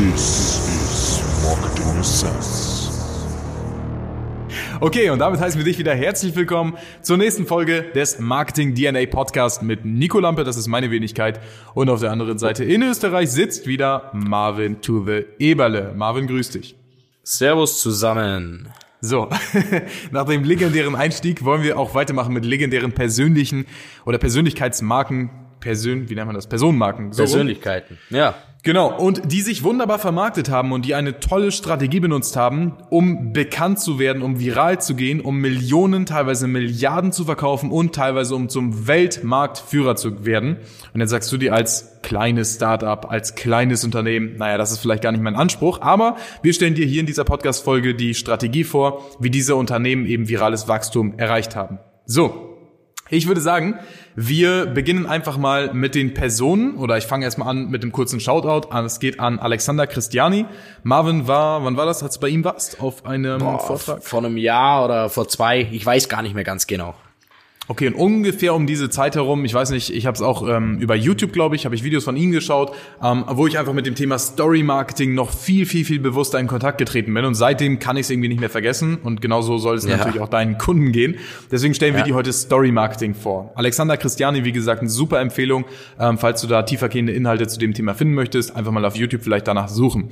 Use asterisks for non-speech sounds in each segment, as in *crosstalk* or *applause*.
This is Marketing Sense. Okay, und damit heißen wir dich wieder herzlich willkommen zur nächsten Folge des Marketing DNA Podcast mit Nico Lampe, das ist meine Wenigkeit. Und auf der anderen Seite in Österreich sitzt wieder Marvin to the Eberle. Marvin, grüß dich. Servus zusammen. So, *laughs* nach dem legendären Einstieg wollen wir auch weitermachen mit legendären persönlichen oder Persönlichkeitsmarken, Persön, wie nennt man das? Personenmarken. So rum. Persönlichkeiten. Ja. Genau, und die sich wunderbar vermarktet haben und die eine tolle Strategie benutzt haben, um bekannt zu werden, um viral zu gehen, um Millionen, teilweise Milliarden zu verkaufen und teilweise um zum Weltmarktführer zu werden. Und jetzt sagst du dir als kleines Startup, als kleines Unternehmen, naja, das ist vielleicht gar nicht mein Anspruch, aber wir stellen dir hier in dieser Podcast-Folge die Strategie vor, wie diese Unternehmen eben virales Wachstum erreicht haben. So, ich würde sagen, wir beginnen einfach mal mit den Personen oder ich fange erstmal an mit dem kurzen Shoutout. Es geht an Alexander Christiani. Marvin war, wann war das, als du bei ihm warst? Auf einem Boah, Vortrag? Vor einem Jahr oder vor zwei, ich weiß gar nicht mehr ganz genau. Okay, und ungefähr um diese Zeit herum, ich weiß nicht, ich habe es auch ähm, über YouTube, glaube ich, habe ich Videos von ihm geschaut, ähm, wo ich einfach mit dem Thema Story Marketing noch viel, viel, viel bewusster in Kontakt getreten bin. Und seitdem kann ich es irgendwie nicht mehr vergessen. Und genauso soll es Ja. natürlich auch deinen Kunden gehen. Deswegen stellen wir Ja. dir heute Story Marketing vor. Alexander Christiani, wie gesagt, eine super Empfehlung. Ähm, falls du da tiefergehende Inhalte zu dem Thema finden möchtest, einfach mal auf YouTube vielleicht danach suchen.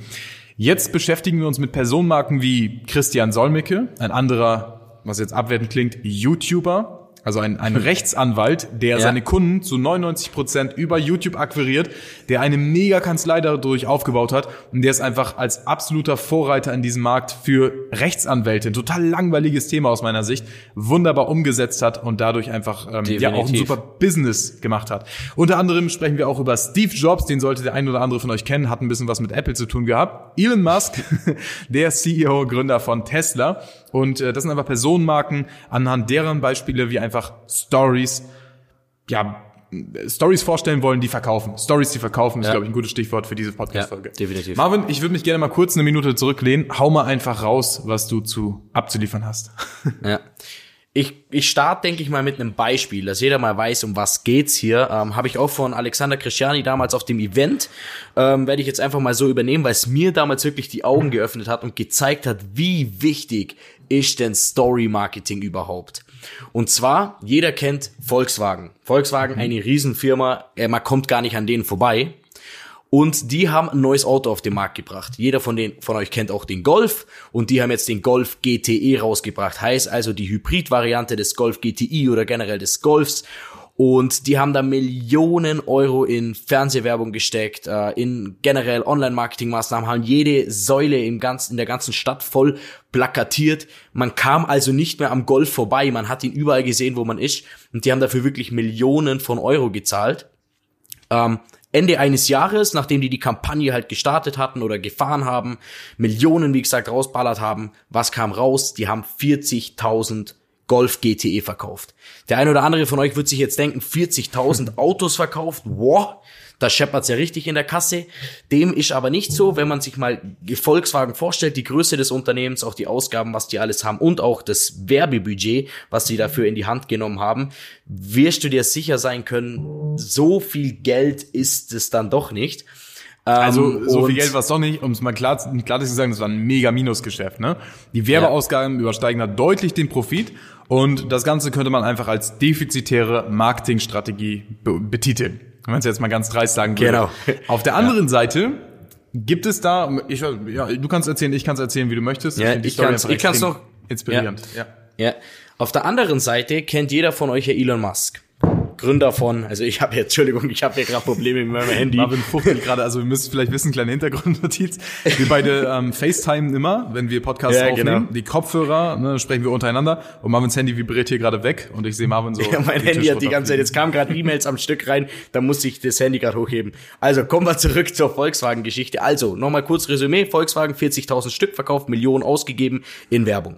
Jetzt beschäftigen wir uns mit Personenmarken wie Christian Solmecke, ein anderer, was jetzt abwertend klingt, YouTuber. Also ein, ein *laughs* Rechtsanwalt, der Ja. seine Kunden zu 99 Prozent über YouTube akquiriert, der eine mega Kanzlei dadurch aufgebaut hat und der ist einfach als absoluter Vorreiter in diesem Markt für Rechtsanwälte, ein total langweiliges Thema aus meiner Sicht, wunderbar umgesetzt hat und dadurch einfach ähm, ja auch ein super Business gemacht hat. Unter anderem sprechen wir auch über Steve Jobs, den sollte der ein oder andere von euch kennen, hat ein bisschen was mit Apple zu tun gehabt. Elon Musk, *laughs* der CEO, Gründer von Tesla. Und äh, das sind einfach Personenmarken, anhand deren Beispiele wir einfach Stories, ja, Stories vorstellen wollen, die verkaufen. Stories, die verkaufen, ist, Ja. glaube ich, ein gutes Stichwort für diese Podcast-Folge. Ja, definitiv. Marvin, ich würde mich gerne mal kurz eine Minute zurücklehnen. Hau mal einfach raus, was du zu abzuliefern hast. *laughs* Ja. Ich, ich starte, denke ich mal, mit einem Beispiel, dass jeder mal weiß, um was geht's hier. Ähm, Habe ich auch von Alexander Christiani damals auf dem Event. Ähm, Werde ich jetzt einfach mal so übernehmen, weil es mir damals wirklich die Augen geöffnet hat und gezeigt hat, wie wichtig ist denn Story Marketing überhaupt. Und zwar, jeder kennt Volkswagen. Volkswagen, eine Riesenfirma, äh, man kommt gar nicht an denen vorbei. Und die haben ein neues Auto auf den Markt gebracht. Jeder von den von euch kennt auch den Golf und die haben jetzt den Golf GTE rausgebracht. Heißt also die Hybrid-Variante des Golf GTI oder generell des Golfs. Und die haben da Millionen Euro in Fernsehwerbung gesteckt, äh, in generell Online-Marketing-Maßnahmen, haben jede Säule im ganzen, in der ganzen Stadt voll plakatiert. Man kam also nicht mehr am Golf vorbei, man hat ihn überall gesehen, wo man ist. Und die haben dafür wirklich Millionen von Euro gezahlt. Ähm, Ende eines Jahres, nachdem die die Kampagne halt gestartet hatten oder gefahren haben, Millionen, wie gesagt, rausballert haben, was kam raus? Die haben 40.000 Golf GTE verkauft. Der eine oder andere von euch wird sich jetzt denken, 40.000 *laughs* Autos verkauft, wow, da scheppert's ja richtig in der Kasse. Dem ist aber nicht so, wenn man sich mal Volkswagen vorstellt, die Größe des Unternehmens, auch die Ausgaben, was die alles haben und auch das Werbebudget, was sie dafür in die Hand genommen haben, wirst du dir sicher sein können, so viel Geld ist es dann doch nicht. Also Ähm, so viel Geld war es doch nicht, um es mal klar, klar zu sagen, das war ein mega Minusgeschäft. Ne? Die Werbeausgaben übersteigen da deutlich den Profit und das Ganze könnte man einfach als defizitäre Marketingstrategie be betiteln. Wenn man es jetzt mal ganz dreist sagen würde. Genau. *laughs* Auf der anderen Seite gibt es da, ich, ja, du kannst erzählen, ich kann es erzählen, wie du möchtest. Ja, ich kann's- einfach ich kann's noch- Inspirierend. Ja. Ja. Auf der anderen Seite kennt jeder von euch ja Elon Musk. Gründer von, also ich habe jetzt, *laughs* Entschuldigung, ich habe hier gerade Probleme mit meinem Handy. Marvin fuchtelt *laughs* gerade, also wir müssen vielleicht wissen, kleine Hintergrundnotiz. Wir beide ähm, FaceTime immer, wenn wir Podcasts Ja, aufnehmen. genau. Die Kopfhörer, ne, sprechen wir untereinander und Marvins Handy vibriert hier gerade weg und ich sehe Marvin so. Ja, mein Handy hat die ganze Zeit, jetzt kamen gerade E-Mails am Stück rein, da musste ich das Handy gerade hochheben. Also kommen wir zurück zur Volkswagen-Geschichte. Also, nochmal kurz Resümee. Volkswagen 40.000 Stück verkauft, Millionen ausgegeben in Werbung.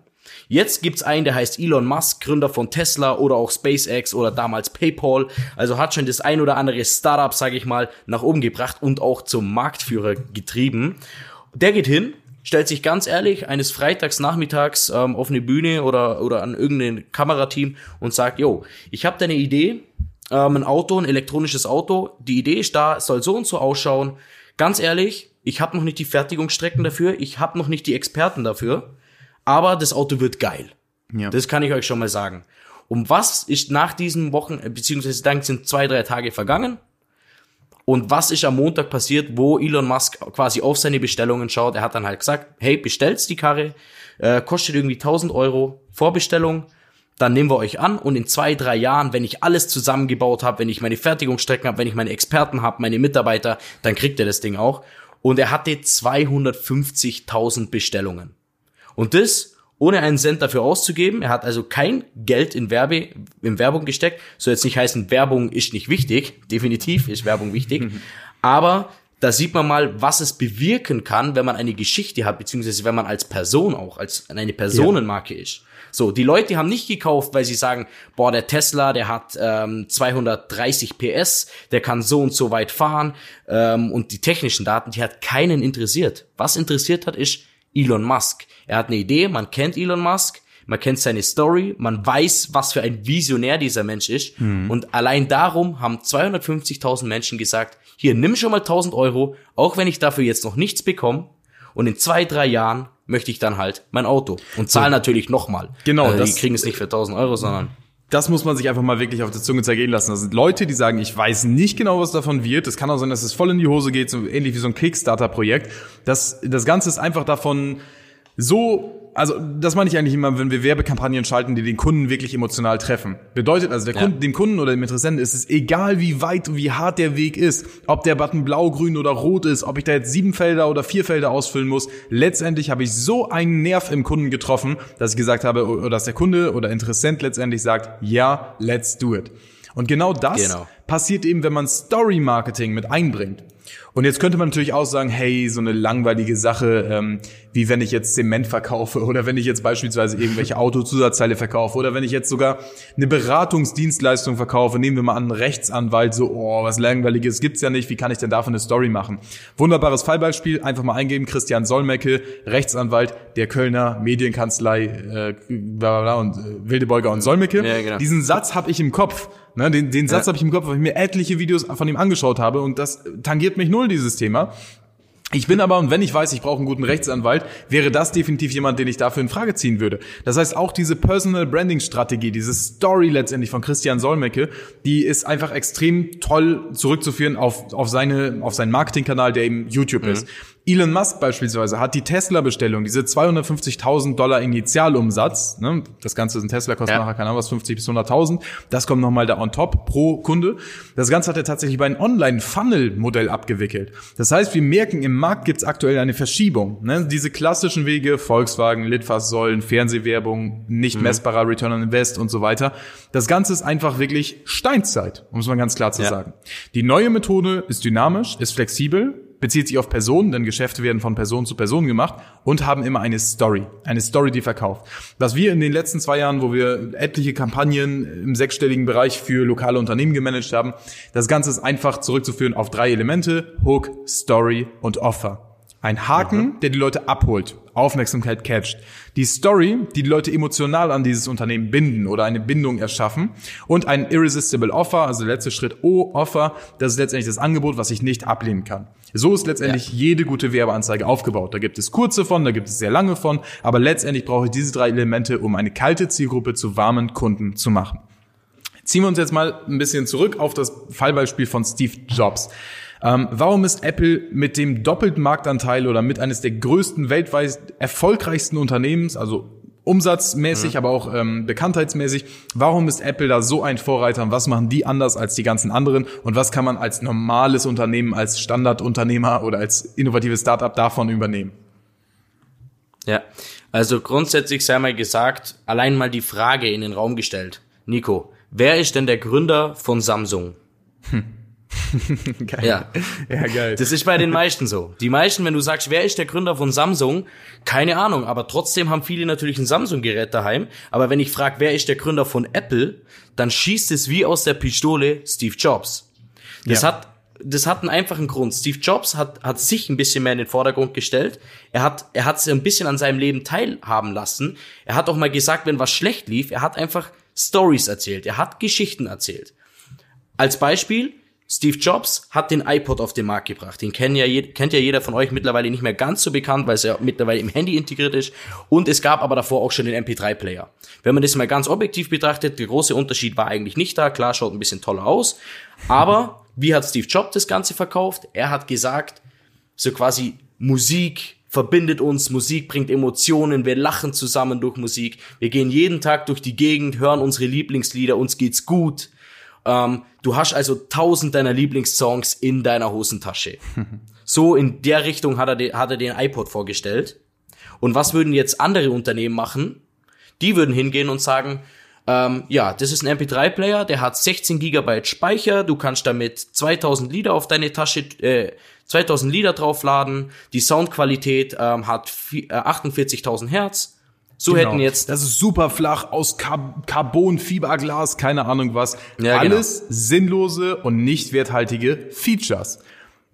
Jetzt gibt's einen, der heißt Elon Musk, Gründer von Tesla oder auch SpaceX oder damals PayPal. Also hat schon das ein oder andere Startup, sage ich mal, nach oben gebracht und auch zum Marktführer getrieben. Der geht hin, stellt sich ganz ehrlich eines Freitags nachmittags ähm, auf eine Bühne oder, oder an irgendein Kamerateam und sagt, yo, ich habe da eine Idee, ähm, ein Auto, ein elektronisches Auto, die Idee ist da, soll so und so ausschauen. Ganz ehrlich, ich habe noch nicht die Fertigungsstrecken dafür, ich habe noch nicht die Experten dafür, aber das Auto wird geil. Ja. Das kann ich euch schon mal sagen. Um was ist nach diesen Wochen, äh, beziehungsweise dann sind zwei, drei Tage vergangen. Und was ist am Montag passiert, wo Elon Musk quasi auf seine Bestellungen schaut? Er hat dann halt gesagt, hey, bestellt's die Karre, äh, kostet irgendwie 1000 Euro Vorbestellung, dann nehmen wir euch an und in zwei, drei Jahren, wenn ich alles zusammengebaut habe, wenn ich meine Fertigungsstrecken habe, wenn ich meine Experten habe, meine Mitarbeiter, dann kriegt er das Ding auch. Und er hatte 250.000 Bestellungen. Und das ohne einen Cent dafür auszugeben. Er hat also kein Geld in Werbe, in Werbung gesteckt. Soll jetzt nicht heißen, Werbung ist nicht wichtig. Definitiv ist Werbung wichtig. *laughs* Aber da sieht man mal, was es bewirken kann, wenn man eine Geschichte hat, beziehungsweise wenn man als Person auch, als eine Personenmarke ist. So, die Leute haben nicht gekauft, weil sie sagen, boah, der Tesla, der hat ähm, 230 PS, der kann so und so weit fahren ähm, und die technischen Daten, die hat keinen interessiert. Was interessiert hat, ist Elon Musk. Er hat eine Idee, man kennt Elon Musk, man kennt seine Story, man weiß, was für ein Visionär dieser Mensch ist. Und allein darum haben 250.000 Menschen gesagt, hier, nimm schon mal 1000 Euro, auch wenn ich dafür jetzt noch nichts bekomme. Und in zwei, drei Jahren möchte ich dann halt mein Auto. Und zahle natürlich nochmal. Genau, Äh, die kriegen es nicht für 1000 Euro, sondern Das muss man sich einfach mal wirklich auf der Zunge zergehen lassen. Das sind Leute, die sagen, ich weiß nicht genau, was davon wird. Es kann auch sein, dass es voll in die Hose geht, so ähnlich wie so ein Kickstarter-Projekt. Das, das Ganze ist einfach davon so, also das meine ich eigentlich immer, wenn wir Werbekampagnen schalten, die den Kunden wirklich emotional treffen. Bedeutet also, der Ja. Kunde, dem Kunden oder dem Interessenten ist es egal, wie weit und wie hart der Weg ist, ob der Button blau, grün oder rot ist, ob ich da jetzt sieben Felder oder vier Felder ausfüllen muss. Letztendlich habe ich so einen Nerv im Kunden getroffen, dass ich gesagt habe, oder dass der Kunde oder Interessent letztendlich sagt, ja, let's do it. Und genau das Genau. passiert eben, wenn man Story Marketing mit einbringt. Und jetzt könnte man natürlich auch sagen, hey, so eine langweilige Sache, ähm, wie wenn ich jetzt Zement verkaufe *laughs* oder wenn ich jetzt beispielsweise irgendwelche Autozusatzteile verkaufe oder wenn ich jetzt sogar eine Beratungsdienstleistung verkaufe, nehmen wir mal an, einen Rechtsanwalt, so, oh, was langweiliges gibt's ja nicht, wie kann ich denn davon eine Story machen? Wunderbares Fallbeispiel, einfach mal eingeben, Christian Solmecke, Rechtsanwalt der Kölner Medienkanzlei, äh, bla bla bla und äh, Wildebeuger und Solmecke. Ja, genau. Diesen Satz habe ich im Kopf. Ne, den, den Satz Ja. habe ich im Kopf, weil ich mir etliche Videos von ihm angeschaut habe und das tangiert mich null, dieses Thema. Ich bin aber, und wenn ich weiß, ich brauche einen guten Rechtsanwalt, wäre das definitiv jemand, den ich dafür in Frage ziehen würde. Das heißt, auch diese Personal Branding Strategie, diese Story letztendlich von Christian Solmecke, die ist einfach extrem toll zurückzuführen auf, auf seine, auf seinen Marketingkanal, der eben YouTube ist. Elon Musk beispielsweise hat die Tesla-Bestellung, diese 250.000 Dollar Initialumsatz, ne, das Ganze ist ein Tesla, kostet Ja. nachher, keine Ahnung was, 50 bis 100.000, das kommt nochmal da on top pro Kunde. Das Ganze hat er tatsächlich bei einem Online-Funnel-Modell abgewickelt. Das heißt, wir merken, im Markt gibt es aktuell eine Verschiebung. Ne? Diese klassischen Wege, Volkswagen, Litfaßsäulen, Fernsehwerbung, nicht messbarer Return on Invest und so weiter. Das Ganze ist einfach wirklich Steinzeit, um es mal ganz klar zu Ja. sagen. Die neue Methode ist dynamisch, ist flexibel, bezieht sich auf Personen, denn Geschäfte werden von Person zu Person gemacht und haben immer eine Story, eine Story, die verkauft. Was wir in den letzten zwei Jahren, wo wir etliche Kampagnen im sechsstelligen Bereich für lokale Unternehmen gemanagt haben, das Ganze ist einfach zurückzuführen auf drei Elemente, Hook, Story und Offer. Ein Haken, der die Leute abholt, Aufmerksamkeit catcht. Die Story, die die Leute emotional an dieses Unternehmen binden oder eine Bindung erschaffen. Und ein Irresistible Offer, also der letzte Schritt O-Offer, das ist letztendlich das Angebot, was ich nicht ablehnen kann. So ist letztendlich jede gute Werbeanzeige aufgebaut. Da gibt es kurze von, da gibt es sehr lange von, aber letztendlich brauche ich diese drei Elemente, um eine kalte Zielgruppe zu warmen Kunden zu machen. Ziehen wir uns jetzt mal ein bisschen zurück auf das Fallbeispiel von Steve Jobs. Ähm, warum ist Apple mit dem doppelten Marktanteil oder mit eines der größten weltweit erfolgreichsten Unternehmens, also umsatzmäßig, aber auch ähm, bekanntheitsmäßig, warum ist Apple da so ein Vorreiter und was machen die anders als die ganzen anderen und was kann man als normales Unternehmen, als Standardunternehmer oder als innovatives Startup davon übernehmen? Ja, also grundsätzlich sei mal gesagt, allein mal die Frage in den Raum gestellt. Nico, wer ist denn der Gründer von Samsung? *laughs* Geil. Ja. ja, geil. Das ist bei den meisten so. Die meisten, wenn du sagst, wer ist der Gründer von Samsung, keine Ahnung, aber trotzdem haben viele natürlich ein Samsung-Gerät daheim. Aber wenn ich frage, wer ist der Gründer von Apple, dann schießt es wie aus der Pistole Steve Jobs. Das Ja. hat das hat einen einfachen Grund. Steve Jobs hat, hat sich ein bisschen mehr in den Vordergrund gestellt. Er hat, er hat sich ein bisschen an seinem Leben teilhaben lassen. Er hat auch mal gesagt, wenn was schlecht lief, er hat einfach Stories erzählt. Er hat Geschichten erzählt. Als Beispiel, Steve Jobs hat den iPod auf den Markt gebracht. Den kennt ja, kennt ja jeder von euch mittlerweile nicht mehr ganz so bekannt, weil es ja mittlerweile im Handy integriert ist. Und es gab aber davor auch schon den MP3-Player. Wenn man das mal ganz objektiv betrachtet, der große Unterschied war eigentlich nicht da. Klar, schaut ein bisschen toller aus. Aber wie hat Steve Jobs das Ganze verkauft? Er hat gesagt, so quasi Musik verbindet uns, Musik bringt Emotionen, wir lachen zusammen durch Musik, wir gehen jeden Tag durch die Gegend, hören unsere Lieblingslieder, uns geht's gut. Ähm, du hast also tausend deiner Lieblingssongs in deiner Hosentasche. *laughs* so in der Richtung hat er, hat er den iPod vorgestellt. Und was würden jetzt andere Unternehmen machen? Die würden hingehen und sagen, ähm, ja, das ist ein MP3-Player, der hat 16 Gigabyte Speicher, du kannst damit 2000 Lieder auf deine Tasche, äh, 2000 Lieder draufladen, die Soundqualität ähm, hat äh, 48.000 Hertz, so genau. hätten jetzt. Das ist super flach aus Car Carbon, Fiberglas, keine Ahnung was. Ja, genau. Alles genau. sinnlose und nicht werthaltige Features.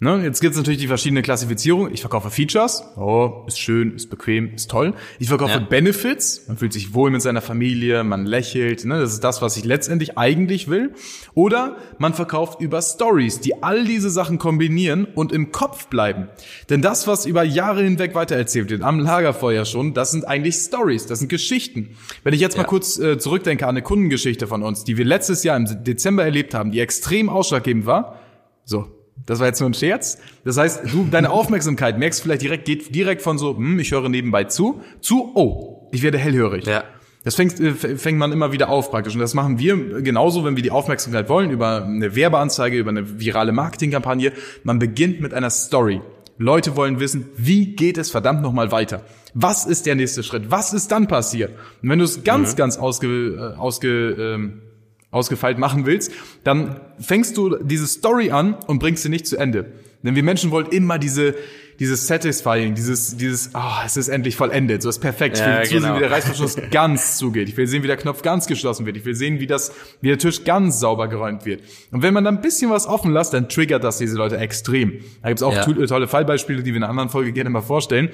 Ne, jetzt gibt's natürlich die verschiedenen Klassifizierungen. Ich verkaufe Features. Oh, ist schön, ist bequem, ist toll. Ich verkaufe ja. Benefits. Man fühlt sich wohl mit seiner Familie, man lächelt. Ne, das ist das, was ich letztendlich eigentlich will. Oder man verkauft über Stories, die all diese Sachen kombinieren und im Kopf bleiben. Denn das, was über Jahre hinweg weitererzählt wird, am Lagerfeuer schon, das sind eigentlich Stories, das sind Geschichten. Wenn ich jetzt ja. mal kurz äh, zurückdenke an eine Kundengeschichte von uns, die wir letztes Jahr im Dezember erlebt haben, die extrem ausschlaggebend war. So, das war jetzt nur ein Scherz. Das heißt, du, deine Aufmerksamkeit merkst vielleicht direkt, geht direkt von so, hm, ich höre nebenbei zu, zu, oh, ich werde hellhörig. Ja. Das fängt, äh, fängt man immer wieder auf praktisch. Und das machen wir genauso, wenn wir die Aufmerksamkeit wollen, über eine Werbeanzeige, über eine virale Marketingkampagne. Man beginnt mit einer Story. Leute wollen wissen, wie geht es verdammt nochmal weiter? Was ist der nächste Schritt? Was ist dann passiert? Und wenn du es ganz, mhm. ganz ausge, äh, ausge, ähm, ausgefeilt machen willst, dann fängst du diese Story an und bringst sie nicht zu Ende. Denn wir Menschen wollen immer diese, dieses Satisfying, dieses, dieses, ah, oh, es ist endlich vollendet, so ist perfekt. Ich will genau. sehen, wie der Reißverschluss *laughs* ganz zugeht. Ich will sehen, wie der Knopf ganz geschlossen wird. Ich will sehen, wie das, wie der Tisch ganz sauber geräumt wird. Und wenn man dann ein bisschen was offen lässt, dann triggert das diese Leute extrem. Da gibt's auch ja. tolle Fallbeispiele, die wir in einer anderen Folge gerne mal vorstellen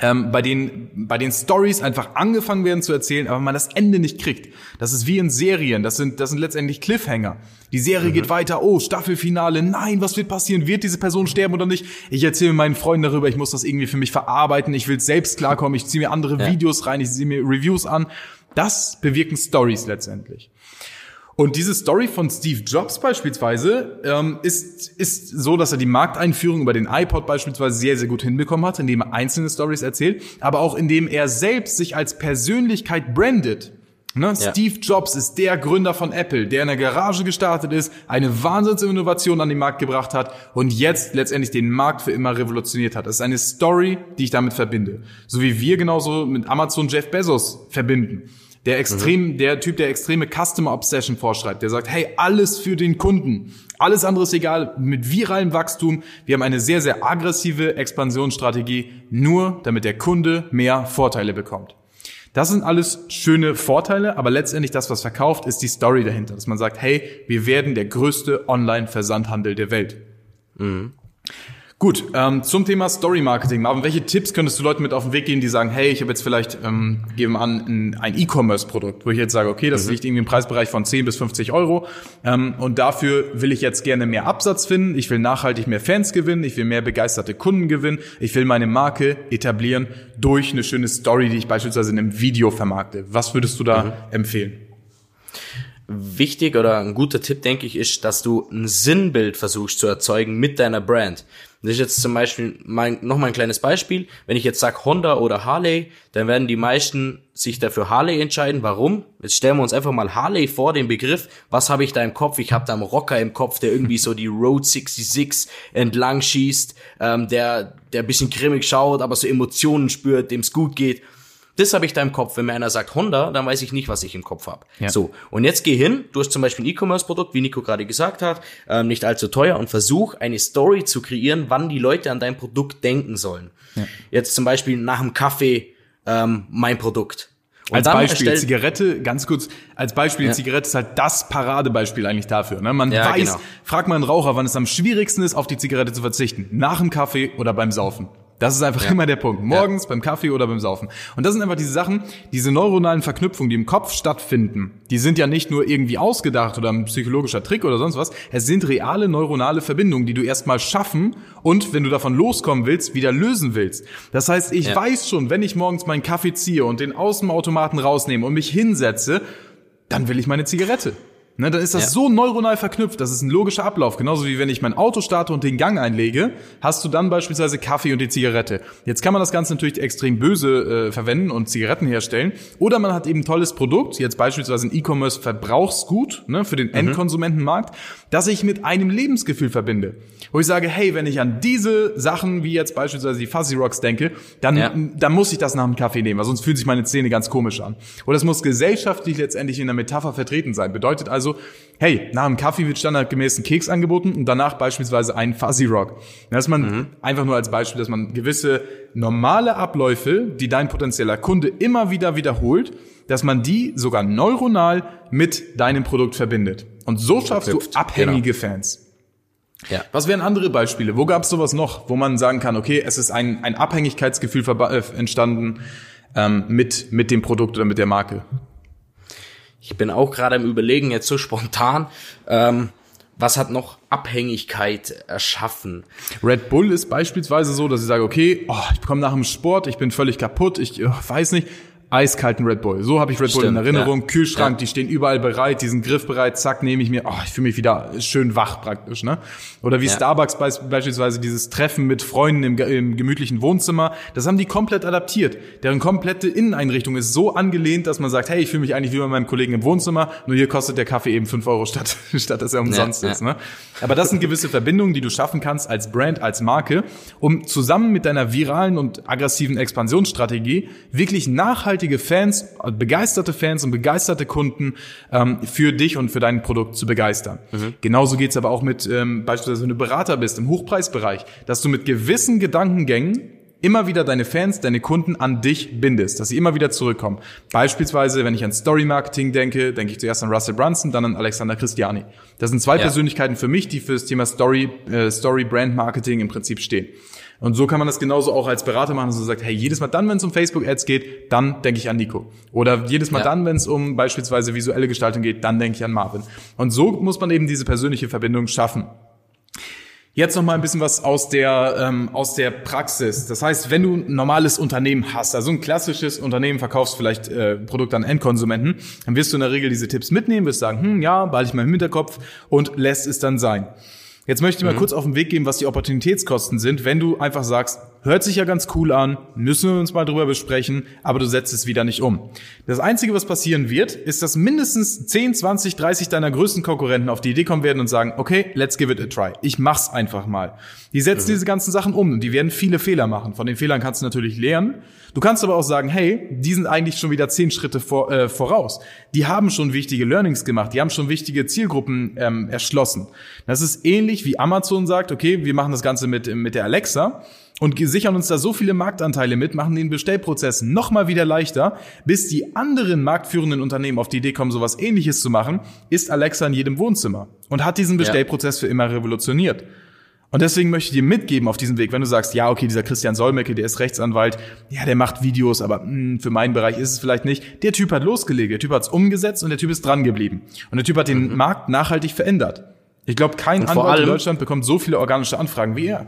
ähm, bei den bei den Stories einfach angefangen werden zu erzählen, aber man das Ende nicht kriegt. Das ist wie in Serien. Das sind das sind letztendlich Cliffhanger. Die Serie mhm. geht weiter. Oh, Staffelfinale. Nein, was wird passieren? Wird diese Person sterben oder nicht? Ich erzähle meinen Freunden darüber. Ich muss das irgendwie für mich verarbeiten. Ich will selbst klarkommen. Ich ziehe mir andere ja. Videos rein. Ich ziehe mir Reviews an. Das bewirken Stories letztendlich. Und diese Story von Steve Jobs beispielsweise ähm, ist, ist so, dass er die Markteinführung über den iPod beispielsweise sehr, sehr gut hinbekommen hat, indem er einzelne Stories erzählt, aber auch indem er selbst sich als Persönlichkeit brandet. Ne? Ja. Steve Jobs ist der Gründer von Apple, der in der Garage gestartet ist, eine Wahnsinnsinnovation an den Markt gebracht hat und jetzt letztendlich den Markt für immer revolutioniert hat. Das ist eine Story, die ich damit verbinde. So wie wir genauso mit Amazon Jeff Bezos verbinden. Der extrem, mhm. der Typ, der extreme Customer Obsession vorschreibt, der sagt, hey, alles für den Kunden. Alles andere ist egal. Mit viralem Wachstum. Wir haben eine sehr, sehr aggressive Expansionsstrategie, nur damit der Kunde mehr Vorteile bekommt. Das sind alles schöne Vorteile, aber letztendlich das, was verkauft, ist die Story dahinter, dass man sagt, hey, wir werden der größte Online-Versandhandel der Welt. Mhm. Gut, ähm, zum Thema Story Marketing. Marvin, welche Tipps könntest du Leuten mit auf den Weg geben, die sagen, hey, ich habe jetzt vielleicht, ähm, geben an, ein E-Commerce-Produkt, wo ich jetzt sage, okay, das mhm. liegt irgendwie im Preisbereich von 10 bis 50 Euro ähm, und dafür will ich jetzt gerne mehr Absatz finden, ich will nachhaltig mehr Fans gewinnen, ich will mehr begeisterte Kunden gewinnen, ich will meine Marke etablieren durch eine schöne Story, die ich beispielsweise in einem Video vermarkte. Was würdest du da mhm. empfehlen? Wichtig oder ein guter Tipp, denke ich, ist, dass du ein Sinnbild versuchst zu erzeugen mit deiner Brand. Das ist jetzt zum Beispiel mein, noch mal ein kleines Beispiel. Wenn ich jetzt sage Honda oder Harley, dann werden die meisten sich dafür Harley entscheiden. Warum? Jetzt stellen wir uns einfach mal Harley vor, den Begriff. Was habe ich da im Kopf? Ich habe da einen Rocker im Kopf, der irgendwie so die Road 66 entlang schießt, ähm, der, der bisschen grimmig schaut, aber so Emotionen spürt, dem es gut geht. Das habe ich da im Kopf. Wenn mir einer sagt Honda, dann weiß ich nicht, was ich im Kopf habe. Ja. So, und jetzt geh hin, du hast zum Beispiel ein E-Commerce-Produkt, wie Nico gerade gesagt hat, ähm, nicht allzu teuer und versuch eine Story zu kreieren, wann die Leute an dein Produkt denken sollen. Ja. Jetzt zum Beispiel nach dem Kaffee ähm, mein Produkt. Und als Beispiel Zigarette, ganz kurz, als Beispiel ja. Zigarette ist halt das Paradebeispiel eigentlich dafür. Ne? Man ja, weiß, genau. frag mal einen Raucher, wann es am schwierigsten ist, auf die Zigarette zu verzichten. Nach dem Kaffee oder beim Saufen. Das ist einfach immer der Punkt. Morgens beim Kaffee oder beim Saufen. Und das sind einfach diese Sachen, diese neuronalen Verknüpfungen, die im Kopf stattfinden. Die sind ja nicht nur irgendwie ausgedacht oder ein psychologischer Trick oder sonst was. Es sind reale neuronale Verbindungen, die du erstmal schaffen und wenn du davon loskommen willst, wieder lösen willst. Das heißt, ich Ja. weiß schon, wenn ich morgens meinen Kaffee ziehe und den aus dem Automaten rausnehme und mich hinsetze, dann will ich meine Zigarette. Ne, dann ist das Ja. so neuronal verknüpft, das ist ein logischer Ablauf. Genauso wie wenn ich mein Auto starte und den Gang einlege, hast du dann beispielsweise Kaffee und die Zigarette. Jetzt kann man das Ganze natürlich extrem böse äh, verwenden und Zigaretten herstellen. Oder man hat eben ein tolles Produkt, jetzt beispielsweise ein E-Commerce-Verbrauchsgut ne, für den Endkonsumentenmarkt, das ich mit einem Lebensgefühl verbinde. Wo ich sage, hey, wenn ich an diese Sachen, wie jetzt beispielsweise die Fuzzy Rocks denke, dann, Ja. dann muss ich das nach dem Kaffee nehmen, weil sonst fühlt sich meine Zähne ganz komisch an. Oder es muss gesellschaftlich letztendlich in der Metapher vertreten sein. Bedeutet also, hey, nach dem Kaffee wird standardgemäß ein Keks angeboten und danach beispielsweise ein Fuzzy Rock. Dass man einfach nur als Beispiel, dass man gewisse normale Abläufe, die dein potenzieller Kunde immer wieder wiederholt, dass man die sogar neuronal mit deinem Produkt verbindet. Und so schaffst du Verknüpft, abhängige Fans. Ja. Was wären andere Beispiele? Wo gab es sowas noch, wo man sagen kann, okay, es ist ein, ein Abhängigkeitsgefühl äh, entstanden ähm, mit, mit dem Produkt oder mit der Marke? Ich bin auch gerade im Überlegen, jetzt so spontan, ähm, was hat noch Abhängigkeit erschaffen? Red Bull ist beispielsweise so, dass ich sage, okay, oh, ich komme nach dem Sport, ich bin völlig kaputt, ich oh, weiß nicht, eiskalten Red Bull. So habe ich Red Bull in Stimmt, Erinnerung. ja. Kühlschrank, Ja. die stehen überall bereit, diesen Griff bereit, zack, nehme ich mir, oh, ich fühle mich wieder schön wach praktisch, ne? Oder wie Ja. Starbucks beis- beispielsweise dieses Treffen mit Freunden im, im gemütlichen Wohnzimmer, das haben die komplett adaptiert. Deren komplette Inneneinrichtung ist so angelehnt, dass man sagt, hey, ich fühle mich eigentlich wie bei meinem Kollegen im Wohnzimmer, nur hier kostet der Kaffee eben 5 Euro statt, *laughs* statt dass er umsonst ist, ne? Aber das sind gewisse Verbindungen, die du schaffen kannst als Brand, als Marke, um zusammen mit deiner viralen und aggressiven Expansionsstrategie wirklich nachhaltige Fans, begeisterte Fans und begeisterte Kunden ähm, für dich und für dein Produkt zu begeistern. Genauso geht's aber auch mit ähm, beispielsweise, wenn du Berater bist im Hochpreisbereich, dass du mit gewissen Gedankengängen immer wieder deine Fans, deine Kunden an dich bindest, dass sie immer wieder zurückkommen. Beispielsweise, wenn ich an Story Marketing denke, denke ich zuerst an Russell Brunson, dann an Alexander Christiani. Das sind zwei Ja. Persönlichkeiten für mich, die für das Thema Story, äh, Story Brand Marketing im Prinzip stehen. Und so kann man das genauso auch als Berater machen, dass man sagt, hey, jedes Mal dann, wenn es um Facebook Ads geht, dann denke ich an Nico. Oder jedes Mal Ja. dann, wenn es um beispielsweise visuelle Gestaltung geht, dann denke ich an Marvin. Und so muss man eben diese persönliche Verbindung schaffen. Jetzt noch mal ein bisschen was aus der ähm, aus der Praxis. Das heißt, wenn du ein normales Unternehmen hast, also ein klassisches Unternehmen verkaufst vielleicht äh, Produkt an Endkonsumenten, dann wirst du in der Regel diese Tipps mitnehmen, wirst sagen, hm, ja, behalte ich mal im Hinterkopf und lässt es dann sein. Jetzt möchte ich mal kurz auf den Weg geben, was die Opportunitätskosten sind, wenn du einfach sagst, hört sich ja ganz cool an, müssen wir uns mal drüber besprechen, aber du setzt es wieder nicht um. Das Einzige, was passieren wird, ist, dass mindestens 10, 20, 30 deiner größten Konkurrenten auf die Idee kommen werden und sagen, okay, let's give it a try. Ich mach's einfach mal. Die setzen diese ganzen Sachen um und die werden viele Fehler machen. Von den Fehlern kannst du natürlich lernen. Du kannst aber auch sagen, hey, die sind eigentlich schon wieder zehn Schritte vor, äh, voraus. Die haben schon wichtige Learnings gemacht, die haben schon wichtige Zielgruppen ähm, erschlossen. Das ist ähnlich wie Amazon sagt, okay, wir machen das Ganze mit, mit der Alexa und sichern uns da so viele Marktanteile mit, machen den Bestellprozess noch mal wieder leichter, bis die anderen marktführenden Unternehmen auf die Idee kommen, sowas ähnliches zu machen, ist Alexa in jedem Wohnzimmer und hat diesen Bestellprozess für immer revolutioniert. Und deswegen möchte ich dir mitgeben auf diesem Weg, wenn du sagst, ja, okay, dieser Christian Solmecke, der ist Rechtsanwalt, ja, der macht Videos, aber mh, für meinen Bereich ist es vielleicht nicht. Der Typ hat losgelegt, der Typ hat's umgesetzt und der Typ ist dran geblieben. Und der Typ hat den Markt nachhaltig verändert. Ich glaube, kein Anwalt in Deutschland bekommt so viele organische Anfragen wie er.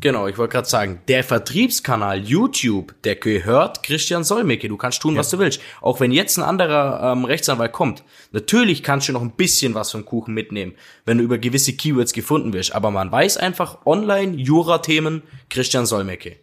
Genau, ich wollte gerade sagen, der Vertriebskanal YouTube, der gehört Christian Solmecke. Du kannst tun, was du willst. Auch wenn jetzt ein anderer ähm, Rechtsanwalt kommt. Natürlich kannst du noch ein bisschen was vom Kuchen mitnehmen, wenn du über gewisse Keywords gefunden wirst. Aber man weiß einfach, online, Jura-Themen, Christian Solmecke.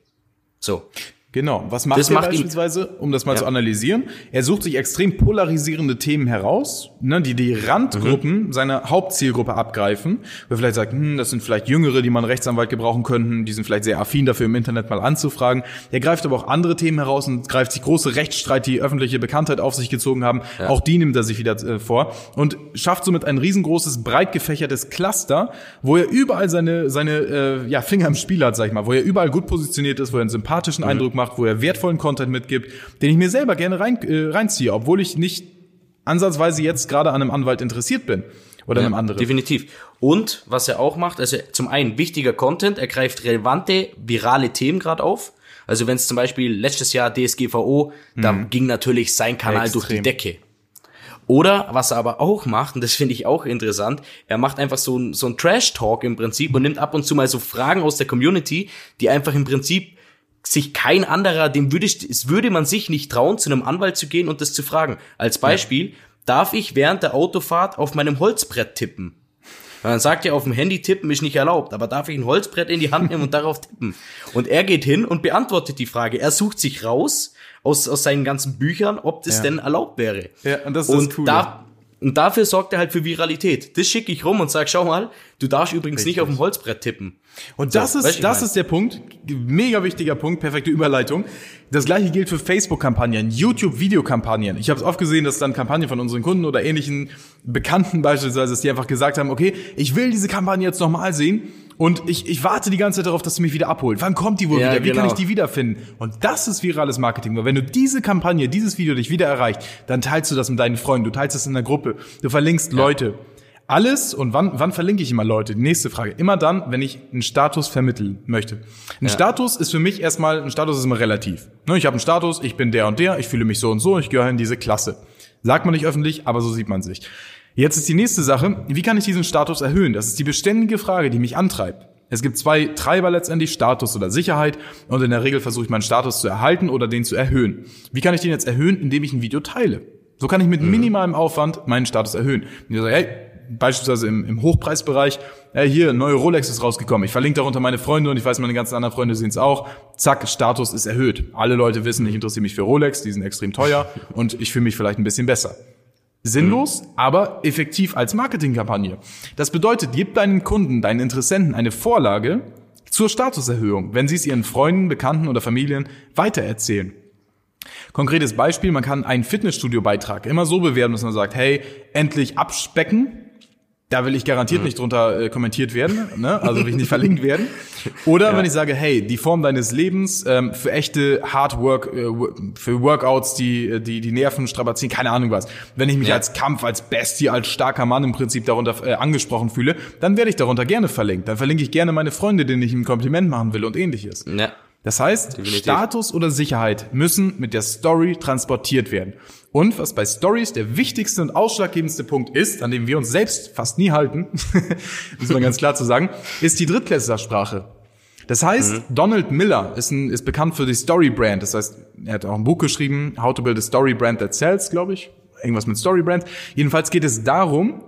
So. Genau. Was macht Das er macht beispielsweise, um das mal Ja. zu analysieren? Er sucht sich extrem polarisierende Themen heraus, ne, die die Randgruppen Mhm. seiner Hauptzielgruppe abgreifen. Wo er vielleicht sagt, hm, das sind vielleicht Jüngere, die man Rechtsanwalt gebrauchen könnten, die sind vielleicht sehr affin dafür, im Internet mal anzufragen. Er greift aber auch andere Themen heraus und greift sich große Rechtsstreit, die öffentliche Bekanntheit auf sich gezogen haben. Auch die nimmt er sich wieder äh, vor und schafft somit ein riesengroßes, breit gefächertes Cluster, wo er überall seine, seine äh, ja, Finger im Spiel hat, sag ich mal, wo er überall gut positioniert ist, wo er einen sympathischen Eindruck macht, wo er wertvollen Content mitgibt, den ich mir selber gerne rein, äh, reinziehe, obwohl ich nicht ansatzweise jetzt gerade an einem Anwalt interessiert bin. oder Ja, einem anderen. Definitiv. Und was er auch macht, also zum einen wichtiger Content, er greift relevante, virale Themen gerade auf. Also wenn es zum Beispiel letztes Jahr DSGVO, da ging natürlich sein Kanal durch die Extrem. Decke. Oder was er aber auch macht, und das finde ich auch interessant, er macht einfach so ein, so ein Trash-Talk im Prinzip und nimmt ab und zu mal so Fragen aus der Community, die einfach im Prinzip sich kein anderer, dem würde es würde man sich nicht trauen, zu einem Anwalt zu gehen und das zu fragen. Als Beispiel, darf ich während der Autofahrt auf meinem Holzbrett tippen? Man sagt ja, auf dem Handy tippen ist nicht erlaubt, aber darf ich ein Holzbrett in die Hand nehmen und darauf tippen? Und er geht hin und beantwortet die Frage. Er sucht sich raus aus, aus seinen ganzen Büchern, ob das Ja. denn erlaubt wäre. Ja, und das ist das Coole. Da, und dafür sorgt er halt für Viralität. Das schicke ich rum und sag, schau mal, du darfst übrigens nicht auf dem Holzbrett tippen. Und das So, ist, das ist der Punkt, mega wichtiger Punkt, perfekte Überleitung. Das gleiche gilt für Facebook-Kampagnen, YouTube-Videokampagnen. Ich habe es oft gesehen, dass dann Kampagnen von unseren Kunden oder ähnlichen Bekannten beispielsweise, dass die einfach gesagt haben, okay, ich will diese Kampagne jetzt nochmal sehen und ich, ich warte die ganze Zeit darauf, dass du mich wieder abholt. Wann kommt die wohl Ja, wieder? Wie kann genau. ich die wiederfinden? Und das ist virales Marketing. Weil wenn du diese Kampagne, dieses Video dich wieder erreicht, dann teilst du das mit deinen Freunden, du teilst es in der Gruppe, du verlinkst Leute. Alles und wann, wann verlinke ich immer Leute? Die nächste Frage. Immer dann, wenn ich einen Status vermitteln möchte. Ein Status ist für mich erstmal, ein Status ist immer relativ. Ne, Ich habe einen Status, ich bin der und der, ich fühle mich so und so, ich gehöre in diese Klasse. Sagt man nicht öffentlich, aber so sieht man sich. Jetzt ist die nächste Sache, wie kann ich diesen Status erhöhen? Das ist die beständige Frage, die mich antreibt. Es gibt zwei Treiber letztendlich, Status oder Sicherheit. Und in der Regel versuche ich meinen Status zu erhalten oder den zu erhöhen. Wie kann ich den jetzt erhöhen? Indem ich ein Video teile. So kann ich mit minimalem Aufwand meinen Status erhöhen. Und ich sage, hey, beispielsweise im, im Hochpreisbereich, hey, hier, neue Rolex ist rausgekommen. Ich verlinke darunter meine Freunde und ich weiß, meine ganzen anderen Freunde sehen es auch. Zack, Status ist erhöht. Alle Leute wissen, ich interessiere mich für Rolex, die sind extrem teuer *laughs* und ich fühle mich vielleicht ein bisschen besser. Sinnlos, aber effektiv als Marketingkampagne. Das bedeutet, gib deinen Kunden, deinen Interessenten eine Vorlage zur Statuserhöhung, wenn sie es ihren Freunden, Bekannten oder Familien weitererzählen. Konkretes Beispiel, man kann einen Fitnessstudio-Beitrag immer so bewerten, dass man sagt, hey, endlich abspecken. Da will ich garantiert nicht drunter äh, kommentiert werden, ne? also will ich nicht *laughs* verlinkt werden. Oder wenn ich sage, hey, die Form deines Lebens ähm, für echte Hard Work, äh, für Workouts, die äh, die die Nerven strapazieren, keine Ahnung was. Wenn ich mich Ja. als Kampf, als Bestie, als starker Mann im Prinzip darunter äh, angesprochen fühle, dann werde ich darunter gerne verlinkt. Dann verlinke ich gerne meine Freunde, denen ich ein Kompliment machen will und ähnliches. Ja. Das heißt, Definitiv. Status oder Sicherheit müssen mit der Story transportiert werden. Und was bei Stories der wichtigste und ausschlaggebendste Punkt ist, an dem wir uns selbst fast nie halten, *laughs* muss man ganz klar zu sagen, ist die Drittklässlersprache. Das heißt, Donald Miller ist, ein, ist bekannt für die Story Brand. Das heißt, er hat auch ein Buch geschrieben, How to Build a Story Brand That Sells, glaube ich. Irgendwas mit Story Brand. Jedenfalls geht es darum,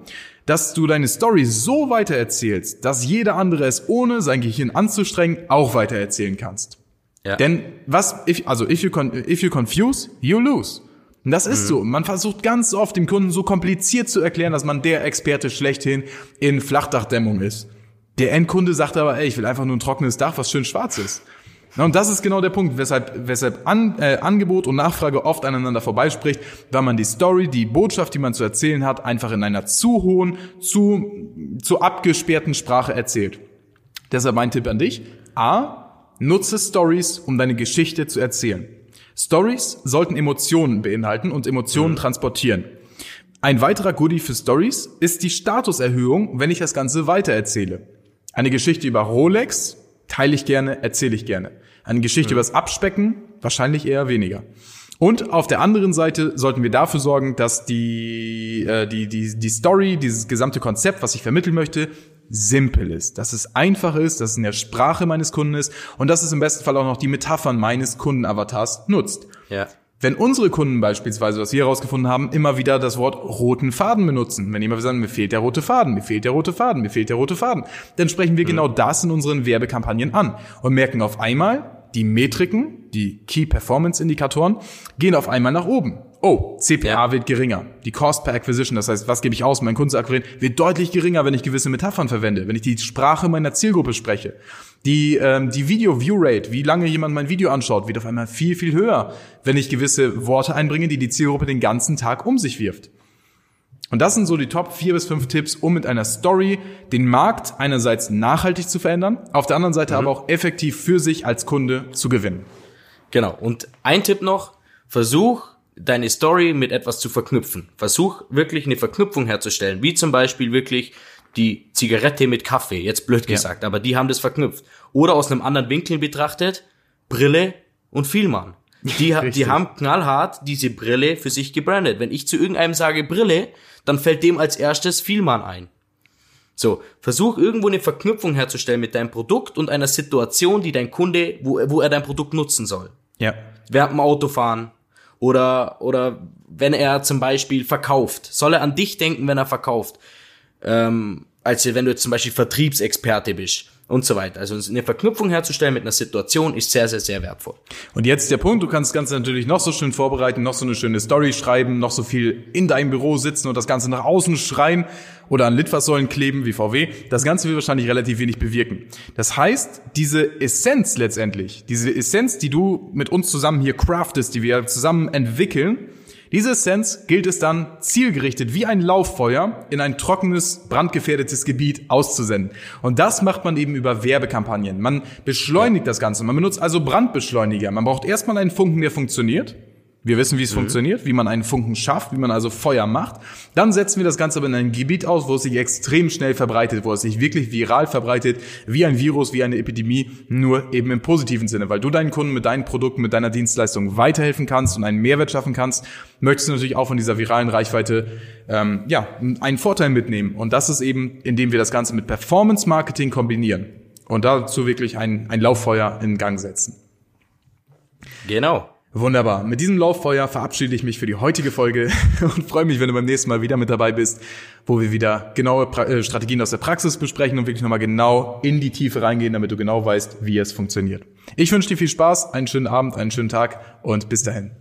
dass du deine Story so weitererzählst, dass jeder andere es ohne sein Gehirn anzustrengen auch weitererzählen kannst. Ja. Denn was, if, also if you, con, if you confuse, you lose. Und das ist so. Man versucht ganz oft dem Kunden so kompliziert zu erklären, dass man der Experte schlechthin in Flachdachdämmung ist. Der Endkunde sagt aber, ey, ich will einfach nur ein trockenes Dach, was schön schwarz ist. Na, und das ist genau der Punkt, weshalb, weshalb An, äh, Angebot und Nachfrage oft aneinander vorbeispricht, weil man die Story, die Botschaft, die man zu erzählen hat, einfach in einer zu hohen, zu, zu abgesperrten Sprache erzählt. Deshalb mein Tipp an dich. A, nutze Stories, um deine Geschichte zu erzählen. Stories sollten Emotionen beinhalten und Emotionen transportieren. Ein weiterer Goodie für Stories ist die Statuserhöhung, wenn ich das Ganze weitererzähle. Eine Geschichte über Rolex teile ich gerne, erzähle ich gerne. Eine Geschichte über das Abspecken wahrscheinlich eher weniger. Und auf der anderen Seite sollten wir dafür sorgen, dass die, äh, die, die, die Story, dieses gesamte Konzept, was ich vermitteln möchte, simpel ist. Dass es einfach ist, dass es in der Sprache meines Kunden ist und dass es im besten Fall auch noch die Metaphern meines Kundenavatars nutzt. Ja. Wenn unsere Kunden beispielsweise, was wir herausgefunden haben, immer wieder das Wort roten Faden benutzen, wenn jemand sagen, mir fehlt der rote Faden, mir fehlt der rote Faden, mir fehlt der rote Faden, dann sprechen wir genau das in unseren Werbekampagnen an und merken auf einmal, die Metriken, die Key Performance Indikatoren, gehen auf einmal nach oben. Oh, CPA Ja. wird geringer. Die Cost per Acquisition, das heißt, was gebe ich aus, um meinen Kunden zu akquirieren, wird deutlich geringer, wenn ich gewisse Metaphern verwende, wenn ich die Sprache meiner Zielgruppe spreche. Die, ähm, die Video-View-Rate, wie lange jemand mein Video anschaut, wird auf einmal viel, viel höher, wenn ich gewisse Worte einbringe, die die Zielgruppe den ganzen Tag um sich wirft. Und das sind so die Top 4 bis 5 Tipps, um mit einer Story den Markt einerseits nachhaltig zu verändern, auf der anderen Seite aber auch effektiv für sich als Kunde zu gewinnen. Genau. Und ein Tipp noch, versuch deine Story mit etwas zu verknüpfen. Versuch wirklich eine Verknüpfung herzustellen, wie zum Beispiel wirklich die Zigarette mit Kaffee, jetzt blöd gesagt, ja. aber die haben das verknüpft. Oder aus einem anderen Winkel betrachtet, Brille und Vielmann. Die, die haben knallhart diese Brille für sich gebrandet. Wenn ich zu irgendeinem sage Brille, dann fällt dem als erstes Vielmann ein. So, versuch irgendwo eine Verknüpfung herzustellen mit deinem Produkt und einer Situation, die dein Kunde, wo, wo er dein Produkt nutzen soll. Ja. Während dem Autofahren oder, oder wenn er zum Beispiel verkauft. Soll er an dich denken, wenn er verkauft? Ähm, als wenn du jetzt zum Beispiel Vertriebsexperte bist und so weiter. Also eine Verknüpfung herzustellen mit einer Situation ist sehr, sehr, sehr wertvoll. Und jetzt der Punkt, du kannst das Ganze natürlich noch so schön vorbereiten, noch so eine schöne Story schreiben, noch so viel in deinem Büro sitzen und das Ganze nach außen schreien oder an Litfaßsäulen kleben wie VW. Das Ganze wird wahrscheinlich relativ wenig bewirken. Das heißt, diese Essenz letztendlich, diese Essenz, die du mit uns zusammen hier craftest, die wir zusammen entwickeln, diese Essenz gilt es dann zielgerichtet wie ein Lauffeuer in ein trockenes, brandgefährdetes Gebiet auszusenden. Und das macht man eben über Werbekampagnen. Man beschleunigt das Ganze. Man benutzt also Brandbeschleuniger. Man braucht erstmal einen Funken, der funktioniert. Wir wissen, wie es mhm. funktioniert, wie man einen Funken schafft, wie man also Feuer macht. Dann setzen wir das Ganze aber in ein Gebiet aus, wo es sich extrem schnell verbreitet, wo es sich wirklich viral verbreitet, wie ein Virus, wie eine Epidemie, nur eben im positiven Sinne, weil du deinen Kunden mit deinen Produkten, mit deiner Dienstleistung weiterhelfen kannst und einen Mehrwert schaffen kannst, möchtest du natürlich auch von dieser viralen Reichweite ähm, ja einen Vorteil mitnehmen. Und das ist eben, indem wir das Ganze mit Performance Marketing kombinieren und dazu wirklich ein, ein Lauffeuer in Gang setzen. Genau. Wunderbar. Mit diesem Lauffeuer verabschiede ich mich für die heutige Folge *laughs* und freue mich, wenn du beim nächsten Mal wieder mit dabei bist, wo wir wieder genaue pra äh, Strategien aus der Praxis besprechen und wirklich nochmal genau in die Tiefe reingehen, damit du genau weißt, wie es funktioniert. Ich wünsche dir viel Spaß, einen schönen Abend, einen schönen Tag und bis dahin.